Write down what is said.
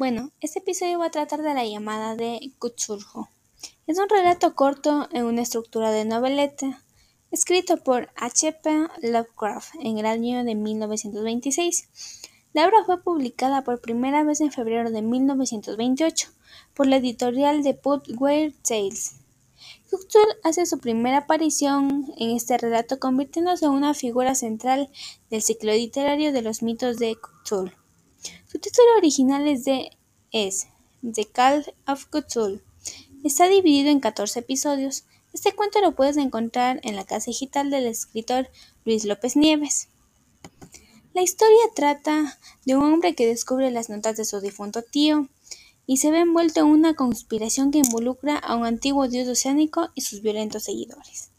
Bueno, este episodio va a tratar de la llamada de Cthulhu. Es un relato corto en una estructura de noveleta, escrito por H.P. Lovecraft en el año de 1926. La obra fue publicada por primera vez en febrero de 1928 por la editorial de Putware Tales. Cthulhu hace su primera aparición en este relato convirtiéndose en una figura central del ciclo literario de los mitos de Cthulhu. Su título original es de es The Call of Cthulhu. Está dividido en 14 episodios. Este cuento lo puedes encontrar en la casa digital del escritor Luis López Nieves. La historia trata de un hombre que descubre las notas de su difunto tío y se ve envuelto en una conspiración que involucra a un antiguo dios oceánico y sus violentos seguidores.